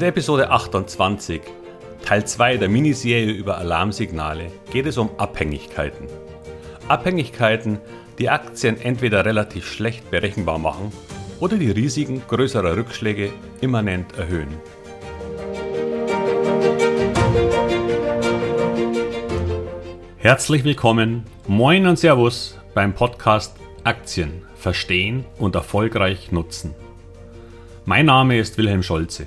In der Episode 28, Teil 2 der Miniserie über Alarmsignale, geht es um Abhängigkeiten. Abhängigkeiten, die Aktien entweder relativ schlecht berechenbar machen oder die Risiken größerer Rückschläge immanent erhöhen. Herzlich willkommen, moin und Servus beim Podcast Aktien verstehen und erfolgreich nutzen. Mein Name ist Wilhelm Scholze.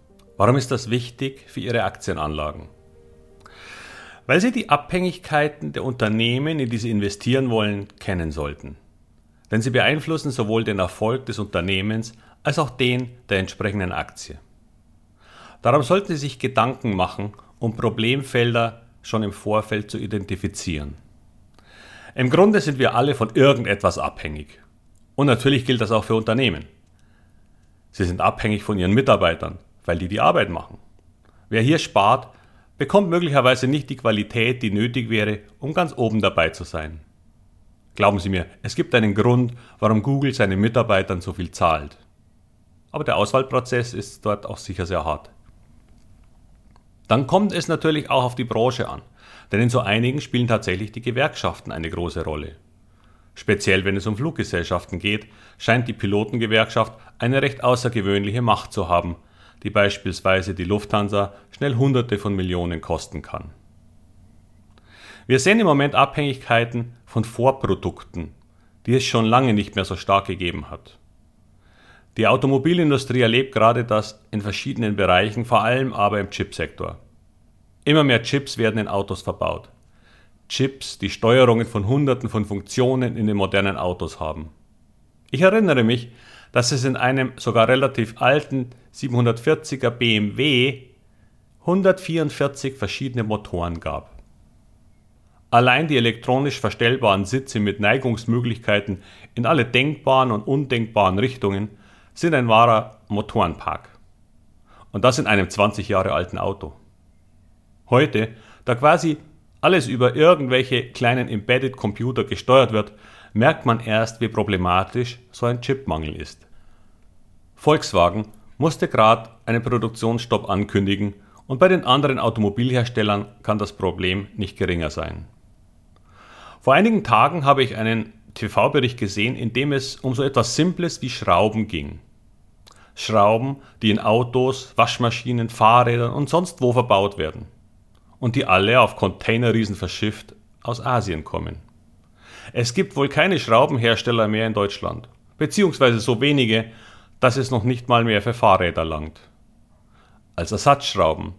Warum ist das wichtig für Ihre Aktienanlagen? Weil Sie die Abhängigkeiten der Unternehmen, in die Sie investieren wollen, kennen sollten. Denn sie beeinflussen sowohl den Erfolg des Unternehmens als auch den der entsprechenden Aktie. Darum sollten Sie sich Gedanken machen, um Problemfelder schon im Vorfeld zu identifizieren. Im Grunde sind wir alle von irgendetwas abhängig. Und natürlich gilt das auch für Unternehmen. Sie sind abhängig von ihren Mitarbeitern, weil die die Arbeit machen. Wer hier spart, bekommt möglicherweise nicht die Qualität, die nötig wäre, um ganz oben dabei zu sein. Glauben Sie mir, es gibt einen Grund, warum Google seinen Mitarbeitern so viel zahlt. Aber der Auswahlprozess ist dort auch sicher sehr hart. Dann kommt es natürlich auch auf die Branche an, denn in so einigen spielen tatsächlich die Gewerkschaften eine große Rolle. Speziell wenn es um Fluggesellschaften geht, scheint die Pilotengewerkschaft eine recht außergewöhnliche Macht zu haben, die beispielsweise die Lufthansa schnell Hunderte von Millionen kosten kann. Wir sehen im Moment Abhängigkeiten von Vorprodukten, die es schon lange nicht mehr so stark gegeben hat. Die Automobilindustrie erlebt gerade das in verschiedenen Bereichen, vor allem aber im Chipsektor. Immer mehr Chips werden in Autos verbaut. Chips, die Steuerungen von Hunderten von Funktionen in den modernen Autos haben. Ich erinnere mich, dass es in einem sogar relativ alten 740er BMW 144 verschiedene Motoren gab. Allein die elektronisch verstellbaren Sitze mit Neigungsmöglichkeiten in alle denkbaren und undenkbaren Richtungen sind ein wahrer Motorenpark. Und das in einem 20 Jahre alten Auto. Heute, da quasi alles über irgendwelche kleinen Embedded Computer gesteuert wird, merkt man erst, wie problematisch so ein Chipmangel ist. Volkswagen musste gerade einen Produktionsstopp ankündigen und bei den anderen Automobilherstellern kann das Problem nicht geringer sein. Vor einigen Tagen habe ich einen TV-Bericht gesehen, in dem es um so etwas Simples wie Schrauben ging. Schrauben, die in Autos, Waschmaschinen, Fahrrädern und sonst wo verbaut werden und die alle auf Containerriesen verschifft aus Asien kommen. Es gibt wohl keine Schraubenhersteller mehr in Deutschland, beziehungsweise so wenige, dass es noch nicht mal mehr für Fahrräder langt. Als Ersatzschrauben,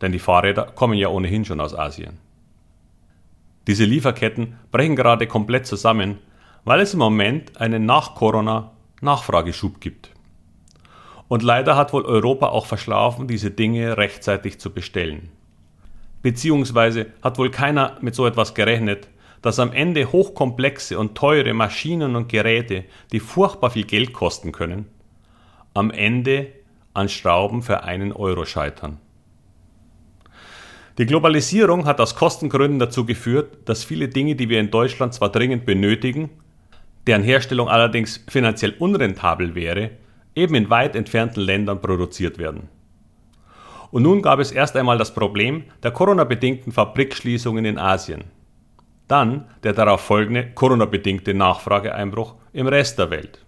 denn die Fahrräder kommen ja ohnehin schon aus Asien. Diese Lieferketten brechen gerade komplett zusammen, weil es im Moment einen Nach-Corona-Nachfrageschub gibt. Und leider hat wohl Europa auch verschlafen, diese Dinge rechtzeitig zu bestellen. Beziehungsweise hat wohl keiner mit so etwas gerechnet, dass am Ende hochkomplexe und teure Maschinen und Geräte, die furchtbar viel Geld kosten können, am Ende an Schrauben für einen Euro scheitern. Die Globalisierung hat aus Kostengründen dazu geführt, dass viele Dinge, die wir in Deutschland zwar dringend benötigen, deren Herstellung allerdings finanziell unrentabel wäre, eben in weit entfernten Ländern produziert werden. Und nun gab es erst einmal das Problem der Corona-bedingten Fabrikschließungen in Asien. Dann der darauf folgende Corona-bedingte Nachfrageeinbruch im Rest der Welt.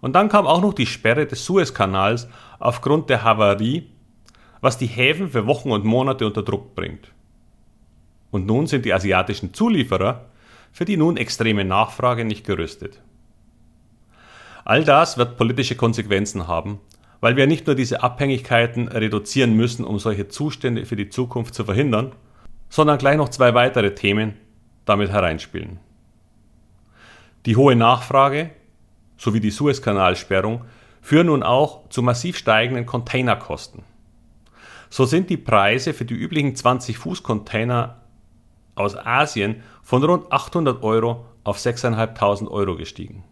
Und dann kam auch noch die Sperre des Suezkanals aufgrund der Havarie, was die Häfen für Wochen und Monate unter Druck bringt. Und nun sind die asiatischen Zulieferer für die nun extreme Nachfrage nicht gerüstet. All das wird politische Konsequenzen haben weil wir nicht nur diese Abhängigkeiten reduzieren müssen, um solche Zustände für die Zukunft zu verhindern, sondern gleich noch zwei weitere Themen damit hereinspielen. Die hohe Nachfrage sowie die Suezkanalsperrung führen nun auch zu massiv steigenden Containerkosten. so sind die Preise für die üblichen 20 Fuß Container aus Asien von rund 800 Euro auf 6.500 Euro gestiegen.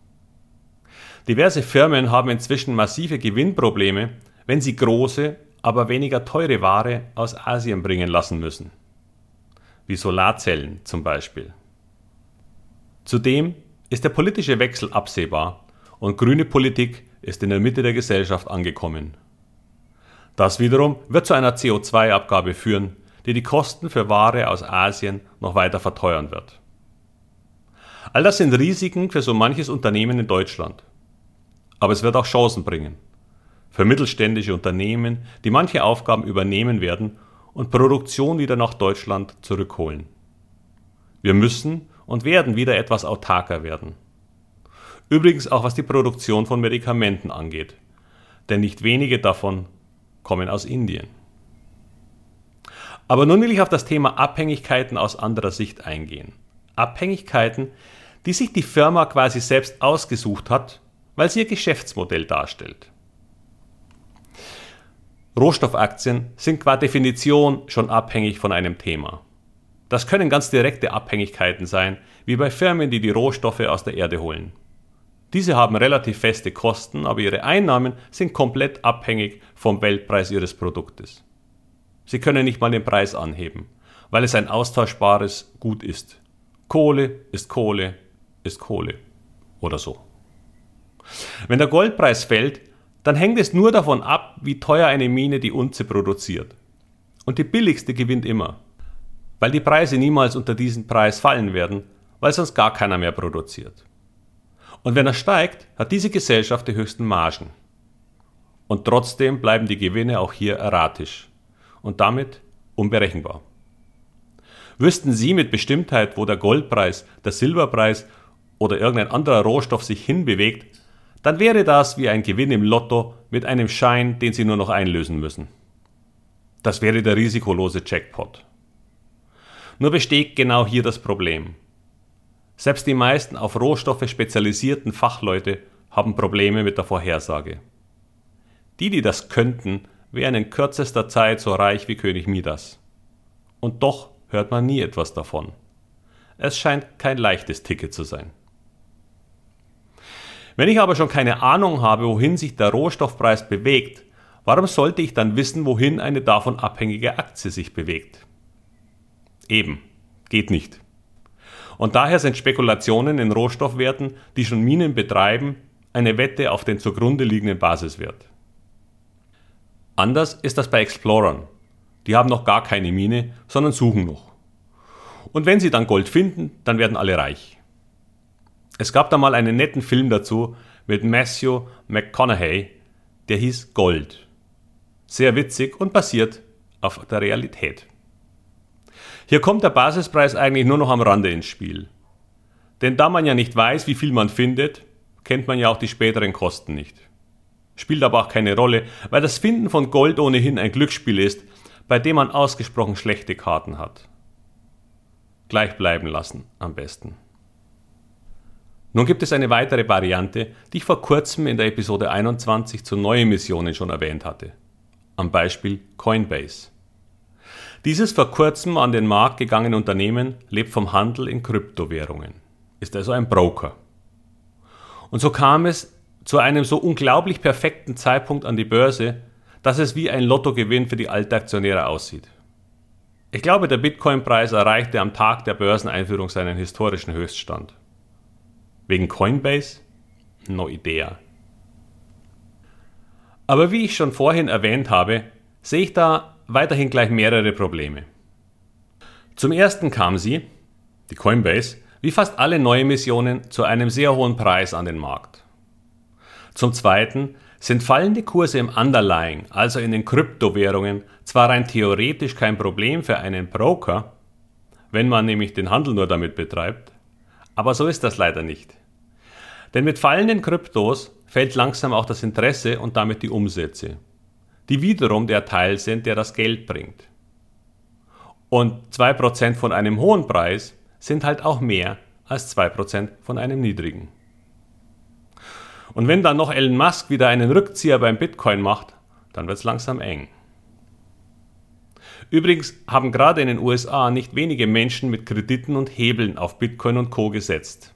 Diverse Firmen haben inzwischen massive Gewinnprobleme, wenn sie große, aber weniger teure Ware aus Asien bringen lassen müssen. Wie Solarzellen zum Beispiel. Zudem ist der politische Wechsel absehbar und grüne Politik ist in der Mitte der Gesellschaft angekommen. Das wiederum wird zu einer CO2-Abgabe führen, die die Kosten für Ware aus Asien noch weiter verteuern wird. All das sind Risiken für so manches Unternehmen in Deutschland. Aber es wird auch Chancen bringen. Für mittelständische Unternehmen, die manche Aufgaben übernehmen werden und Produktion wieder nach Deutschland zurückholen. Wir müssen und werden wieder etwas autarker werden. Übrigens auch was die Produktion von Medikamenten angeht, denn nicht wenige davon kommen aus Indien. Aber nun will ich auf das Thema Abhängigkeiten aus anderer Sicht eingehen. Abhängigkeiten, die sich die Firma quasi selbst ausgesucht hat, weil sie ihr Geschäftsmodell darstellt. Rohstoffaktien sind qua Definition schon abhängig von einem Thema. Das können ganz direkte Abhängigkeiten sein, wie bei Firmen, die die Rohstoffe aus der Erde holen. Diese haben relativ feste Kosten, aber ihre Einnahmen sind komplett abhängig vom Weltpreis ihres Produktes. Sie können nicht mal den Preis anheben, weil es ein austauschbares Gut ist. Kohle ist Kohle ist Kohle oder so. Wenn der Goldpreis fällt, dann hängt es nur davon ab, wie teuer eine Mine die Unze produziert. Und die billigste gewinnt immer, weil die Preise niemals unter diesen Preis fallen werden, weil sonst gar keiner mehr produziert. Und wenn er steigt, hat diese Gesellschaft die höchsten Margen. Und trotzdem bleiben die Gewinne auch hier erratisch und damit unberechenbar. Wüssten Sie mit Bestimmtheit, wo der Goldpreis, der Silberpreis oder irgendein anderer Rohstoff sich hinbewegt, dann wäre das wie ein Gewinn im Lotto mit einem Schein, den Sie nur noch einlösen müssen. Das wäre der risikolose Jackpot. Nur besteht genau hier das Problem. Selbst die meisten auf Rohstoffe spezialisierten Fachleute haben Probleme mit der Vorhersage. Die, die das könnten, wären in kürzester Zeit so reich wie König Midas. Und doch hört man nie etwas davon. Es scheint kein leichtes Ticket zu sein. Wenn ich aber schon keine Ahnung habe, wohin sich der Rohstoffpreis bewegt, warum sollte ich dann wissen, wohin eine davon abhängige Aktie sich bewegt? Eben, geht nicht. Und daher sind Spekulationen in Rohstoffwerten, die schon Minen betreiben, eine Wette auf den zugrunde liegenden Basiswert. Anders ist das bei Explorern. Die haben noch gar keine Mine, sondern suchen noch. Und wenn sie dann Gold finden, dann werden alle reich. Es gab da mal einen netten Film dazu mit Matthew McConaughey, der hieß Gold. Sehr witzig und basiert auf der Realität. Hier kommt der Basispreis eigentlich nur noch am Rande ins Spiel. Denn da man ja nicht weiß, wie viel man findet, kennt man ja auch die späteren Kosten nicht. Spielt aber auch keine Rolle, weil das Finden von Gold ohnehin ein Glücksspiel ist, bei dem man ausgesprochen schlechte Karten hat. Gleich bleiben lassen am besten. Nun gibt es eine weitere Variante, die ich vor kurzem in der Episode 21 zu Neuemissionen schon erwähnt hatte. Am Beispiel Coinbase. Dieses vor kurzem an den Markt gegangene Unternehmen lebt vom Handel in Kryptowährungen, ist also ein Broker. Und so kam es zu einem so unglaublich perfekten Zeitpunkt an die Börse, dass es wie ein Lottogewinn für die Altaktionäre aussieht. Ich glaube, der Bitcoin-Preis erreichte am Tag der Börseneinführung seinen historischen Höchststand. Wegen Coinbase? No idea. Aber wie ich schon vorhin erwähnt habe, sehe ich da weiterhin gleich mehrere Probleme. Zum ersten kam sie, die Coinbase, wie fast alle Neuemissionen zu einem sehr hohen Preis an den Markt. Zum zweiten sind fallende Kurse im Underlying, also in den Kryptowährungen, zwar rein theoretisch kein Problem für einen Broker, wenn man nämlich den Handel nur damit betreibt, aber so ist das leider nicht. Denn mit fallenden Kryptos fällt langsam auch das Interesse und damit die Umsätze, die wiederum der Teil sind, der das Geld bringt. Und 2% von einem hohen Preis sind halt auch mehr als 2% von einem niedrigen. Und wenn dann noch Elon Musk wieder einen Rückzieher beim Bitcoin macht, dann wird es langsam eng. Übrigens haben gerade in den USA nicht wenige Menschen mit Krediten und Hebeln auf Bitcoin und Co gesetzt.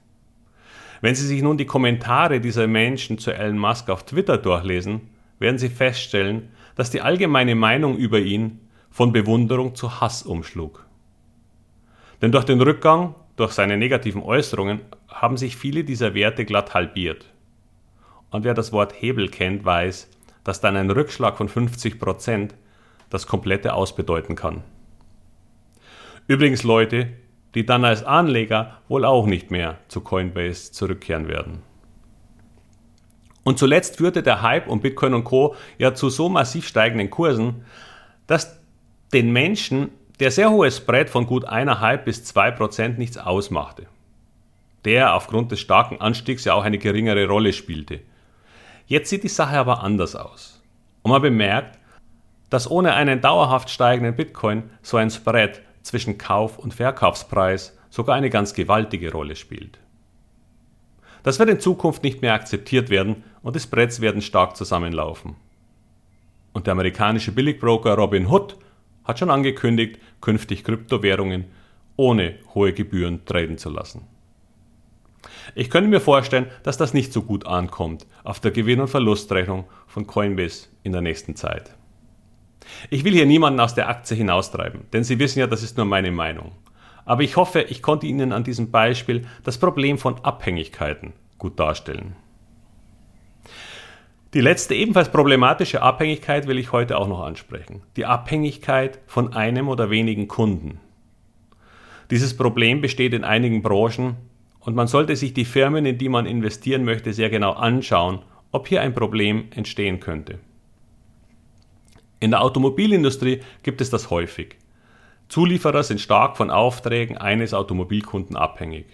Wenn Sie sich nun die Kommentare dieser Menschen zu Elon Musk auf Twitter durchlesen, werden Sie feststellen, dass die allgemeine Meinung über ihn von Bewunderung zu Hass umschlug. Denn durch den Rückgang, durch seine negativen Äußerungen, haben sich viele dieser Werte glatt halbiert. Und wer das Wort Hebel kennt, weiß, dass dann ein Rückschlag von 50 Prozent das komplette ausbedeuten kann. Übrigens Leute, die dann als Anleger wohl auch nicht mehr zu Coinbase zurückkehren werden. Und zuletzt führte der Hype um Bitcoin und Co. ja zu so massiv steigenden Kursen, dass den Menschen der sehr hohe Spread von gut 1,5 bis 2% nichts ausmachte. Der aufgrund des starken Anstiegs ja auch eine geringere Rolle spielte. Jetzt sieht die Sache aber anders aus. Und man bemerkt, dass ohne einen dauerhaft steigenden Bitcoin so ein Spread zwischen Kauf- und Verkaufspreis sogar eine ganz gewaltige Rolle spielt. Das wird in Zukunft nicht mehr akzeptiert werden und die Spreads werden stark zusammenlaufen. Und der amerikanische Billigbroker Robin Hood hat schon angekündigt, künftig Kryptowährungen ohne hohe Gebühren traden zu lassen. Ich könnte mir vorstellen, dass das nicht so gut ankommt auf der Gewinn- und Verlustrechnung von Coinbase in der nächsten Zeit. Ich will hier niemanden aus der Aktie hinaustreiben, denn Sie wissen ja, das ist nur meine Meinung. Aber ich hoffe, ich konnte Ihnen an diesem Beispiel das Problem von Abhängigkeiten gut darstellen. Die letzte ebenfalls problematische Abhängigkeit will ich heute auch noch ansprechen. Die Abhängigkeit von einem oder wenigen Kunden. Dieses Problem besteht in einigen Branchen und man sollte sich die Firmen, in die man investieren möchte, sehr genau anschauen, ob hier ein Problem entstehen könnte. In der Automobilindustrie gibt es das häufig. Zulieferer sind stark von Aufträgen eines Automobilkunden abhängig.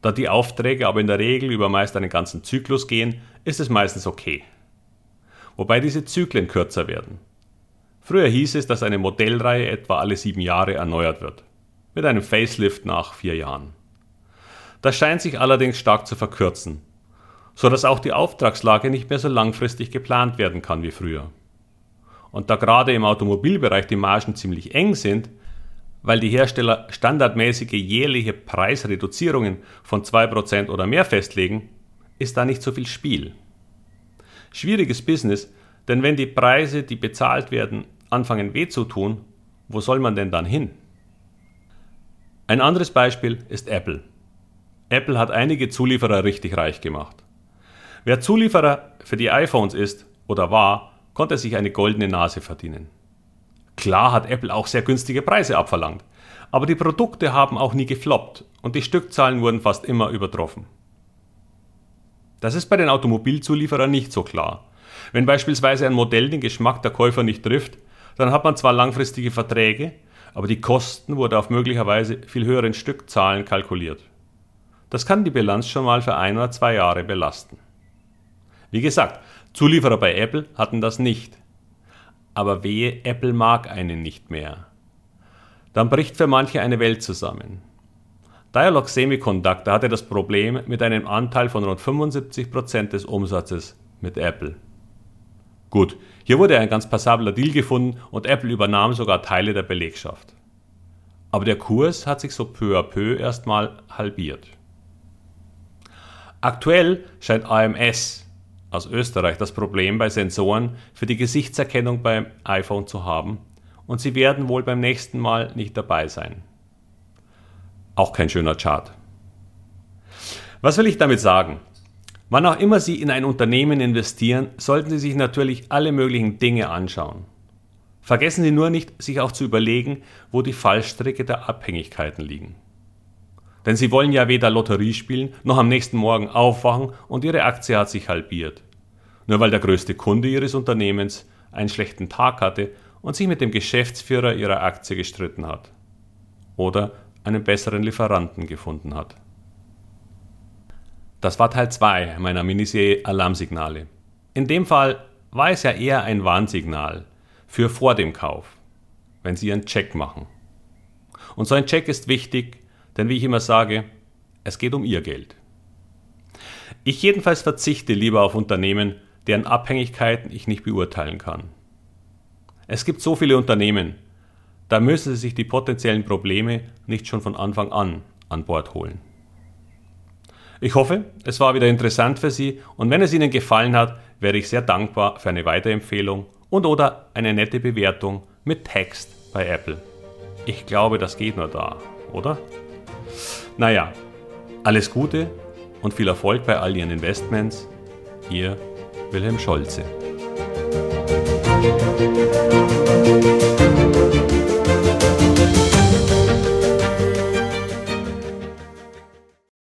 Da die Aufträge aber in der Regel über meist einen ganzen Zyklus gehen, ist es meistens okay. Wobei diese Zyklen kürzer werden. Früher hieß es, dass eine Modellreihe etwa alle sieben Jahre erneuert wird, mit einem Facelift nach vier Jahren. Das scheint sich allerdings stark zu verkürzen, so dass auch die Auftragslage nicht mehr so langfristig geplant werden kann wie früher. Und da gerade im Automobilbereich die Margen ziemlich eng sind, weil die Hersteller standardmäßige jährliche Preisreduzierungen von 2% oder mehr festlegen, ist da nicht so viel Spiel. Schwieriges Business, denn wenn die Preise, die bezahlt werden, anfangen weh zu tun, wo soll man denn dann hin? Ein anderes Beispiel ist Apple. Apple hat einige Zulieferer richtig reich gemacht. Wer Zulieferer für die iPhones ist oder war, konnte sich eine goldene Nase verdienen. Klar hat Apple auch sehr günstige Preise abverlangt, aber die Produkte haben auch nie gefloppt und die Stückzahlen wurden fast immer übertroffen. Das ist bei den Automobilzulieferern nicht so klar. Wenn beispielsweise ein Modell den Geschmack der Käufer nicht trifft, dann hat man zwar langfristige Verträge, aber die Kosten wurden auf möglicherweise viel höheren Stückzahlen kalkuliert. Das kann die Bilanz schon mal für ein oder zwei Jahre belasten. Wie gesagt, Zulieferer bei Apple hatten das nicht. Aber wehe, Apple mag einen nicht mehr. Dann bricht für manche eine Welt zusammen. Dialog Semiconductor hatte das Problem mit einem Anteil von rund 75% des Umsatzes mit Apple. Gut, hier wurde ein ganz passabler Deal gefunden und Apple übernahm sogar Teile der Belegschaft. Aber der Kurs hat sich so peu à peu erstmal halbiert. Aktuell scheint AMS, aus Österreich das Problem bei Sensoren für die Gesichtserkennung beim iPhone zu haben und sie werden wohl beim nächsten Mal nicht dabei sein. Auch kein schöner Chart. Was will ich damit sagen? Wann auch immer Sie in ein Unternehmen investieren, sollten Sie sich natürlich alle möglichen Dinge anschauen. Vergessen Sie nur nicht, sich auch zu überlegen, wo die Fallstricke der Abhängigkeiten liegen. Denn Sie wollen ja weder Lotterie spielen, noch am nächsten Morgen aufwachen und Ihre Aktie hat sich halbiert nur weil der größte Kunde ihres Unternehmens einen schlechten Tag hatte und sich mit dem Geschäftsführer ihrer Aktie gestritten hat. Oder einen besseren Lieferanten gefunden hat. Das war Teil 2 meiner Miniserie Alarmsignale. In dem Fall war es ja eher ein Warnsignal für vor dem Kauf, wenn Sie einen Check machen. Und so ein Check ist wichtig, denn wie ich immer sage, es geht um Ihr Geld. Ich jedenfalls verzichte lieber auf Unternehmen, deren Abhängigkeiten ich nicht beurteilen kann. Es gibt so viele Unternehmen, da müssen Sie sich die potenziellen Probleme nicht schon von Anfang an an Bord holen. Ich hoffe, es war wieder interessant für Sie und wenn es Ihnen gefallen hat, wäre ich sehr dankbar für eine Weiterempfehlung und oder eine nette Bewertung mit Text bei Apple. Ich glaube, das geht nur da, oder? Naja, alles Gute und viel Erfolg bei all Ihren Investments. Ihr Wilhelm Scholze.